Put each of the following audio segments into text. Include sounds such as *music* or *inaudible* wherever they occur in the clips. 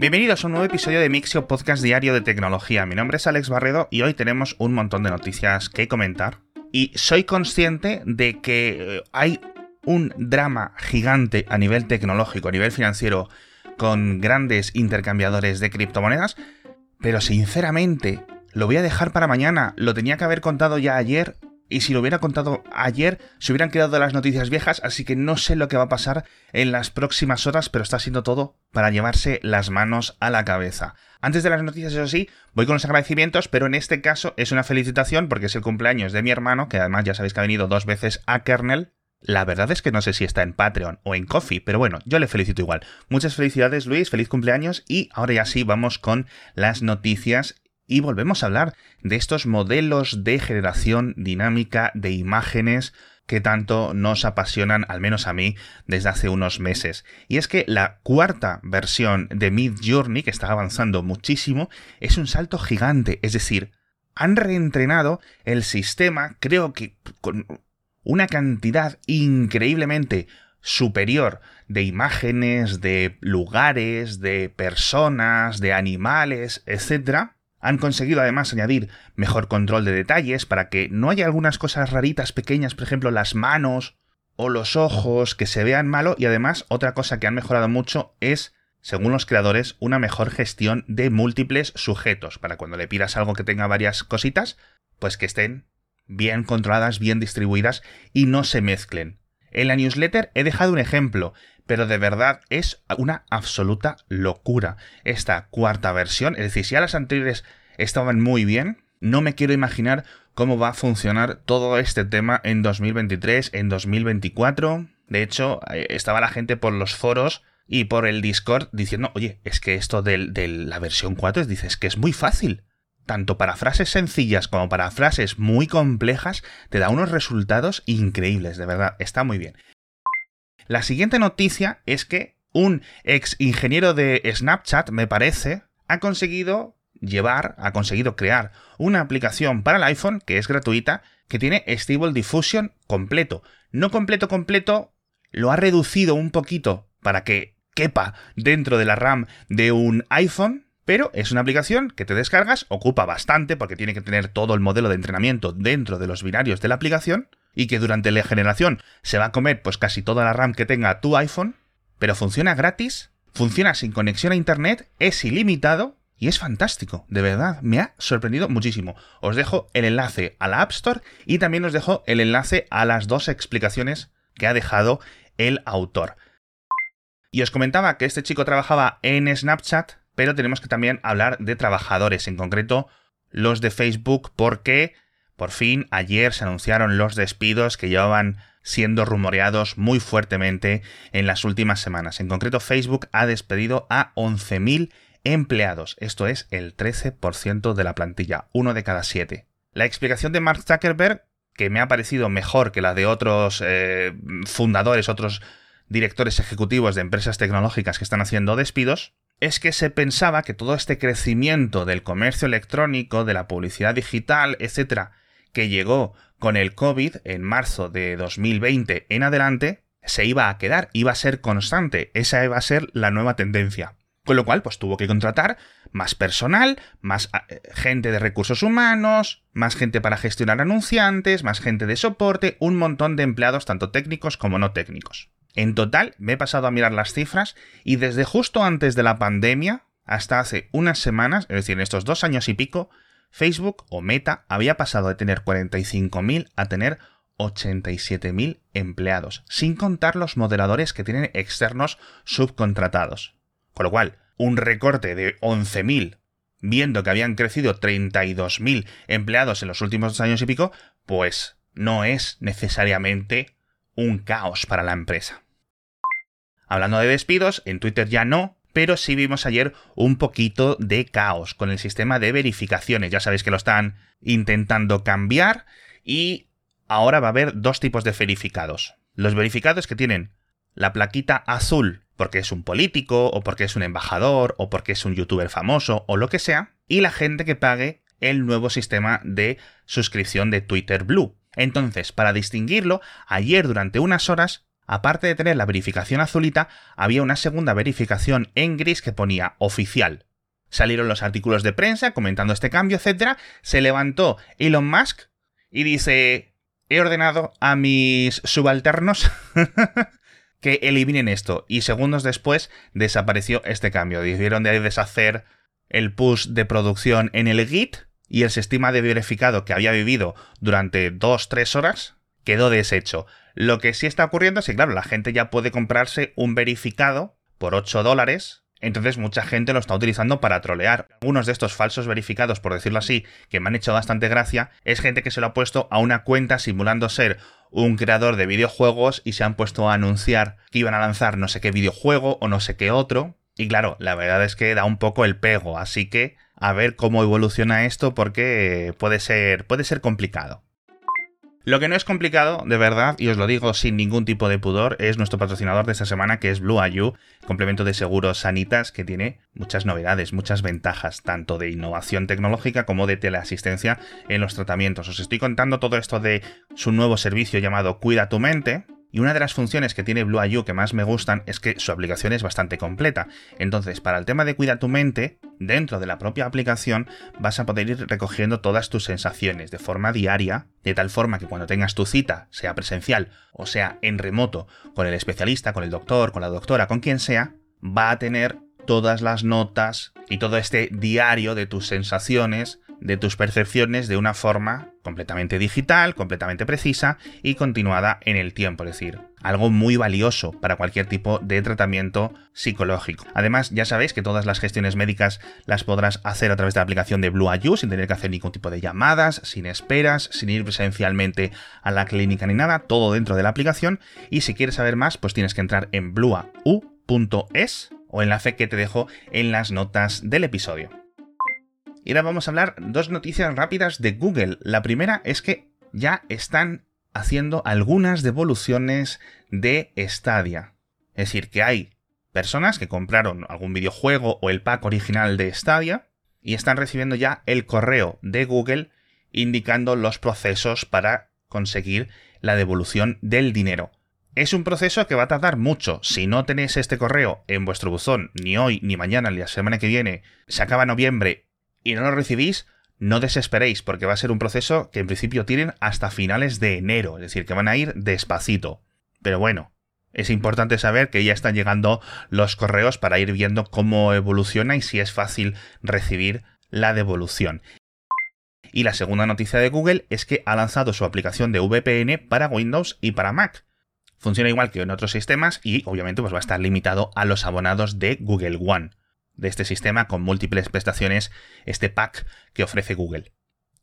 Bienvenidos a un nuevo episodio de Mixio Podcast Diario de Tecnología. Mi nombre es Alex Barredo y hoy tenemos un montón de noticias que comentar. Y soy consciente de que eh, hay un drama gigante a nivel tecnológico, a nivel financiero, con grandes intercambiadores de criptomonedas, pero sinceramente lo voy a dejar para mañana. Lo tenía que haber contado ya ayer y si lo hubiera contado ayer, se hubieran quedado las noticias viejas, así que no sé lo que va a pasar en las próximas horas, pero está siendo todo para llevarse las manos a la cabeza. Antes de las noticias, eso sí, voy con los agradecimientos, pero en este caso es una felicitación porque es el cumpleaños de mi hermano, que además ya sabéis que ha venido dos veces a Kernel. La verdad es que no sé si está en Patreon o en Coffee, pero bueno, yo le felicito igual. Muchas felicidades Luis, feliz cumpleaños y ahora ya sí vamos con las noticias y volvemos a hablar de estos modelos de generación dinámica de imágenes que tanto nos apasionan, al menos a mí, desde hace unos meses. Y es que la cuarta versión de Mid Journey, que está avanzando muchísimo, es un salto gigante, es decir, han reentrenado el sistema, creo que con una cantidad increíblemente superior de imágenes, de lugares, de personas, de animales, etc., han conseguido además añadir mejor control de detalles para que no haya algunas cosas raritas pequeñas, por ejemplo las manos o los ojos que se vean malo y además otra cosa que han mejorado mucho es, según los creadores, una mejor gestión de múltiples sujetos para cuando le pidas algo que tenga varias cositas, pues que estén bien controladas, bien distribuidas y no se mezclen. En la newsletter he dejado un ejemplo, pero de verdad es una absoluta locura esta cuarta versión. Es decir, si ya las anteriores estaban muy bien, no me quiero imaginar cómo va a funcionar todo este tema en 2023, en 2024. De hecho, eh, estaba la gente por los foros y por el Discord diciendo, oye, es que esto de, la versión 4 dices que es muy fácil. Tanto para frases sencillas como para frases muy complejas, te da unos resultados increíbles, de verdad, está muy bien. La siguiente noticia es que un ex ingeniero de Snapchat, me parece, ha conseguido llevar, ha conseguido crear una aplicación para el iPhone que es gratuita, que tiene Stable Diffusion completo. No completo completo, lo ha reducido un poquito para que quepa dentro de la RAM de un iPhone, pero es una aplicación que te descargas, ocupa bastante porque tiene que tener todo el modelo de entrenamiento dentro de los binarios de la aplicación, y que durante la generación se va a comer pues casi toda la RAM que tenga tu iPhone, pero funciona gratis, funciona sin conexión a internet, es ilimitado y es fantástico, de verdad, me ha sorprendido muchísimo. Os dejo el enlace a la App Store y también os dejo el enlace a las dos explicaciones que ha dejado el autor. Y os comentaba que este chico trabajaba en Snapchat, pero tenemos que también hablar de trabajadores, en concreto los de Facebook, porque por fin, ayer se anunciaron los despidos que llevaban siendo rumoreados muy fuertemente en las últimas semanas. En concreto, Facebook ha despedido a 11.000 empleados. Esto es el 13% de la plantilla, uno de cada siete. La explicación de Mark Zuckerberg, que me ha parecido mejor que la de otros eh, fundadores, otros directores ejecutivos de empresas tecnológicas que están haciendo despidos, es que se pensaba que todo este crecimiento del comercio electrónico, de la publicidad digital, etcétera, que llegó con el COVID en marzo de 2020 en adelante, se iba a quedar, iba a ser constante, esa iba a ser la nueva tendencia. Con lo cual, pues tuvo que contratar más personal, más eh, gente de recursos humanos, más gente para gestionar anunciantes, más gente de soporte, un montón de empleados tanto técnicos como no técnicos. En total, me he pasado a mirar las cifras y desde justo antes de la pandemia hasta hace unas semanas, es decir, en estos dos años y pico, Facebook o Meta había pasado de tener 45.000 a tener 87.000 empleados, sin contar los moderadores que tienen externos subcontratados. Con lo cual, un recorte de 11.000, viendo que habían crecido 32.000 empleados en los últimos dos años y pico, pues no es necesariamente un caos para la empresa. Hablando de despidos, en Twitter ya no, pero sí vimos ayer un poquito de caos con el sistema de verificaciones. Ya sabéis que lo están intentando cambiar y ahora va a haber dos tipos de verificados. Los verificados que tienen la plaquita azul porque es un político o porque es un embajador o porque es un youtuber famoso o lo que sea, y la gente que pague el nuevo sistema de suscripción de Twitter Blue. Entonces, para distinguirlo, ayer durante unas horas aparte de tener la verificación azulita, había una segunda verificación en gris que ponía oficial. Salieron los artículos de prensa comentando este cambio, etc. Se levantó Elon Musk y dice, he ordenado a mis subalternos *laughs* que eliminen esto. Y segundos después desapareció este cambio. Decidieron de deshacer el push de producción en el Git y el sistema de verificado que había vivido durante 2-3 horas quedó deshecho. Lo que sí está ocurriendo es que, claro, la gente ya puede comprarse un verificado por 8 dólares. Entonces mucha gente lo está utilizando para trolear. Algunos de estos falsos verificados, por decirlo así, que me han hecho bastante gracia, es gente que se lo ha puesto a una cuenta simulando ser un creador de videojuegos y se han puesto a anunciar que iban a lanzar no sé qué videojuego o no sé qué otro. Y claro, la verdad es que da un poco el pego, así que a ver cómo evoluciona esto porque puede ser, puede ser complicado. Lo que no es complicado, de verdad, y os lo digo sin ningún tipo de pudor, es nuestro patrocinador de esta semana, que es Blue IU, complemento de seguros sanitas que tiene muchas novedades, muchas ventajas, tanto de innovación tecnológica como de teleasistencia en los tratamientos. Os estoy contando todo esto de su nuevo servicio llamado Cuida tu mente, y una de las funciones que tiene Blue IU que más me gustan es que su aplicación es bastante completa. Entonces, para el tema de cuida tu mente, dentro de la propia aplicación vas a poder ir recogiendo todas tus sensaciones de forma diaria, de tal forma que cuando tengas tu cita, sea presencial o sea en remoto, con el especialista, con el doctor, con la doctora, con quien sea, va a tener todas las notas y todo este diario de tus sensaciones de tus percepciones de una forma completamente digital, completamente precisa y continuada en el tiempo, es decir, algo muy valioso para cualquier tipo de tratamiento psicológico. Además, ya sabéis que todas las gestiones médicas las podrás hacer a través de la aplicación de Blue sin tener que hacer ningún tipo de llamadas, sin esperas, sin ir presencialmente a la clínica ni nada, todo dentro de la aplicación. Y si quieres saber más, pues tienes que entrar en bluau.es o enlace que te dejo en las notas del episodio. Y ahora vamos a hablar dos noticias rápidas de Google. La primera es que ya están haciendo algunas devoluciones de Stadia. Es decir, que hay personas que compraron algún videojuego o el pack original de Stadia y están recibiendo ya el correo de Google indicando los procesos para conseguir la devolución del dinero. Es un proceso que va a tardar mucho. Si no tenéis este correo en vuestro buzón ni hoy, ni mañana, ni la semana que viene, se acaba noviembre y no lo recibís, no desesperéis, porque va a ser un proceso que en principio tienen hasta finales de enero, es decir, que van a ir despacito. Pero bueno, es importante saber que ya están llegando los correos para ir viendo cómo evoluciona y si es fácil recibir la devolución. Y la segunda noticia de Google es que ha lanzado su aplicación de VPN para Windows y para Mac. Funciona igual que en otros sistemas y obviamente pues va a estar limitado a los abonados de Google One de este sistema con múltiples prestaciones, este pack que ofrece Google.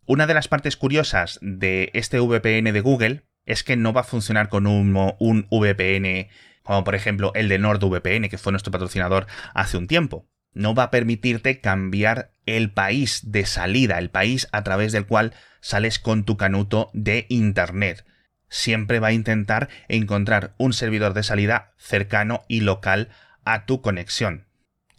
Una de las partes curiosas de este VPN de Google es que no va a funcionar con un, un VPN como por ejemplo el de NordVPN, que fue nuestro patrocinador hace un tiempo. No va a permitirte cambiar el país de salida, el país a través del cual sales con tu canuto de Internet. Siempre va a intentar encontrar un servidor de salida cercano y local a tu conexión.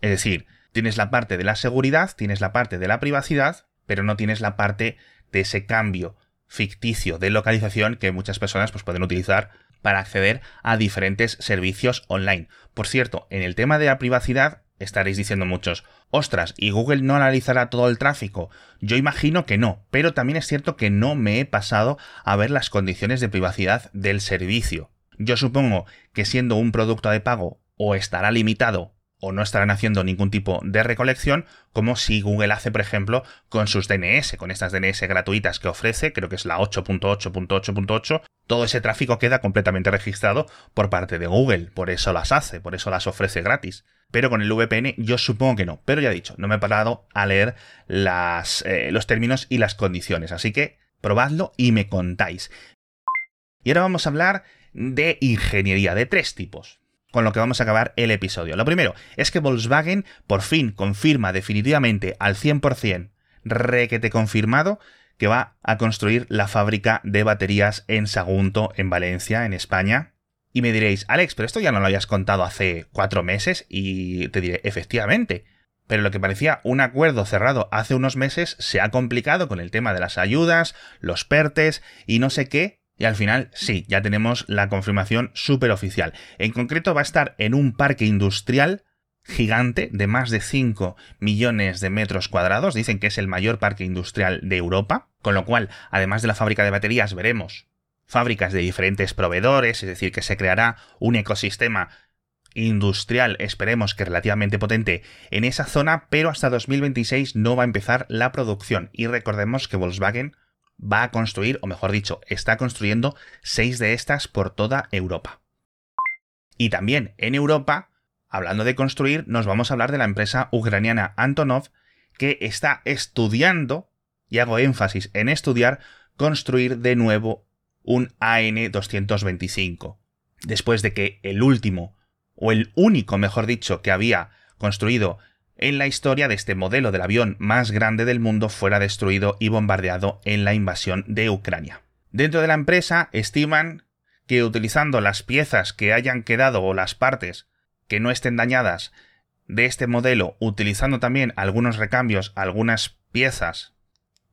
Es decir, tienes la parte de la seguridad, tienes la parte de la privacidad, pero no tienes la parte de ese cambio ficticio de localización que muchas personas pues, pueden utilizar para acceder a diferentes servicios online. Por cierto, en el tema de la privacidad estaréis diciendo muchos, ostras, ¿y Google no analizará todo el tráfico? Yo imagino que no, pero también es cierto que no me he pasado a ver las condiciones de privacidad del servicio. Yo supongo que siendo un producto de pago o estará limitado o no estarán haciendo ningún tipo de recolección, como si Google hace, por ejemplo, con sus DNS, con estas DNS gratuitas que ofrece, creo que es la 8.8.8.8, todo ese tráfico queda completamente registrado por parte de Google, por eso las hace, por eso las ofrece gratis. Pero con el VPN yo supongo que no, pero ya he dicho, no me he parado a leer las, eh, los términos y las condiciones, así que probadlo y me contáis. Y ahora vamos a hablar de ingeniería de tres tipos con lo que vamos a acabar el episodio. Lo primero es que Volkswagen por fin confirma definitivamente al 100%, requete confirmado, que va a construir la fábrica de baterías en Sagunto, en Valencia, en España. Y me diréis, Alex, pero esto ya no lo habías contado hace cuatro meses y te diré, efectivamente. Pero lo que parecía un acuerdo cerrado hace unos meses se ha complicado con el tema de las ayudas, los PERTES y no sé qué, Y al final, sí, ya tenemos la confirmación súper oficial. En concreto va a estar en un parque industrial gigante de más de 5 millones de metros cuadrados. Dicen que es el mayor parque industrial de Europa. Con lo cual, además de la fábrica de baterías, veremos fábricas de diferentes proveedores, es decir, que se creará un ecosistema industrial, esperemos que relativamente potente en esa zona, pero hasta 2026 no va a empezar la producción. Y recordemos que Volkswagen va a construir, o mejor dicho, está construyendo seis de estas por toda Europa. Y también en Europa, hablando de construir, nos vamos a hablar de la empresa ucraniana Antonov, que está estudiando, y hago énfasis en estudiar, construir de nuevo un AN-225. Después de que el último, o el único, mejor dicho, que había construido en la historia de este modelo del avión más grande del mundo fuera destruido y bombardeado en la invasión de Ucrania. Dentro de la empresa estiman que utilizando las piezas que hayan quedado o las partes que no estén dañadas de este modelo, utilizando también algunos recambios, algunas piezas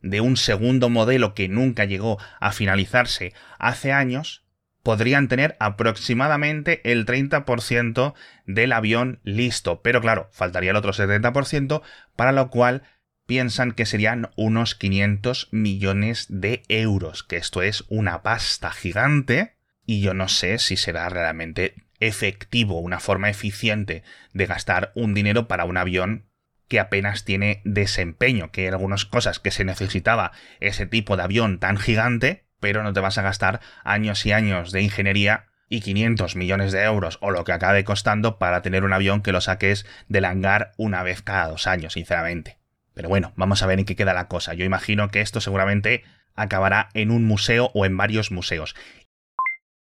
de un segundo modelo que nunca llegó a finalizarse hace años, podrían tener aproximadamente el 30% del avión listo. Pero claro, faltaría el otro 70%, para lo cual piensan que serían unos 500 millones de euros, que esto es una pasta gigante, y yo no sé si será realmente efectivo, una forma eficiente de gastar un dinero para un avión que apenas tiene desempeño, que hay algunas cosas que se necesitaba ese tipo de avión tan gigante, pero no te vas a gastar años y años de ingeniería y 500 millones de euros o lo que acabe costando para tener un avión que lo saques del hangar una vez cada dos años, sinceramente. Pero bueno, vamos a ver en qué queda la cosa. Yo imagino que esto seguramente acabará en un museo o en varios museos.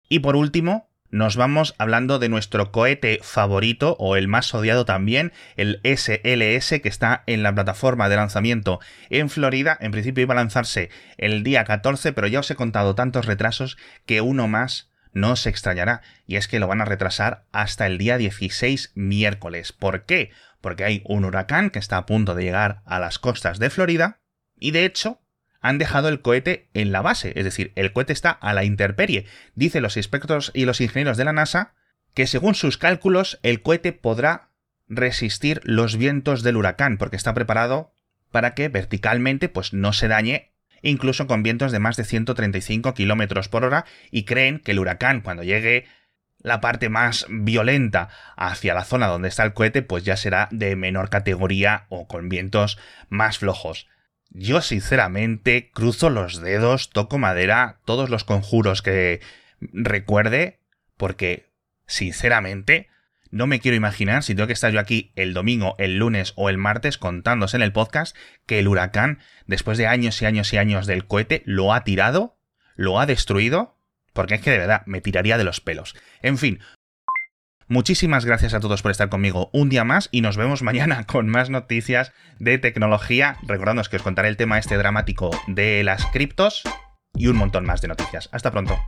Y por último, nos vamos hablando de nuestro cohete favorito o el más odiado también, el SLS que está en la plataforma de lanzamiento en Florida. En principio iba a lanzarse el día 14, pero ya os he contado tantos retrasos que uno más no se extrañará y es que lo van a retrasar hasta el día 16 miércoles. ¿Por qué? Porque hay un huracán que está a punto de llegar a las costas de Florida y de hecho han dejado el cohete en la base, es decir, el cohete está a la intemperie. Dicen los expertos y los ingenieros de la NASA que según sus cálculos el cohete podrá resistir los vientos del huracán porque está preparado para que verticalmente pues no se dañe incluso con vientos de más de 135 kilómetros por hora y creen que el huracán cuando llegue la parte más violenta hacia la zona donde está el cohete pues ya será de menor categoría o con vientos más flojos. Yo sinceramente cruzo los dedos, toco madera, todos los conjuros que recuerde, porque sinceramente no me quiero imaginar si tengo que estar yo aquí el domingo, el lunes o el martes contándose en el podcast que el huracán, después de años y años y años del cohete, lo ha tirado, lo ha destruido, porque es que de verdad me tiraría de los pelos. En fin, Muchísimas gracias a todos por estar conmigo un día más y nos vemos mañana *laughs* con más noticias de tecnología. Recordándoos que os contaré el tema este dramático de las criptos y un montón más de noticias. Hasta pronto.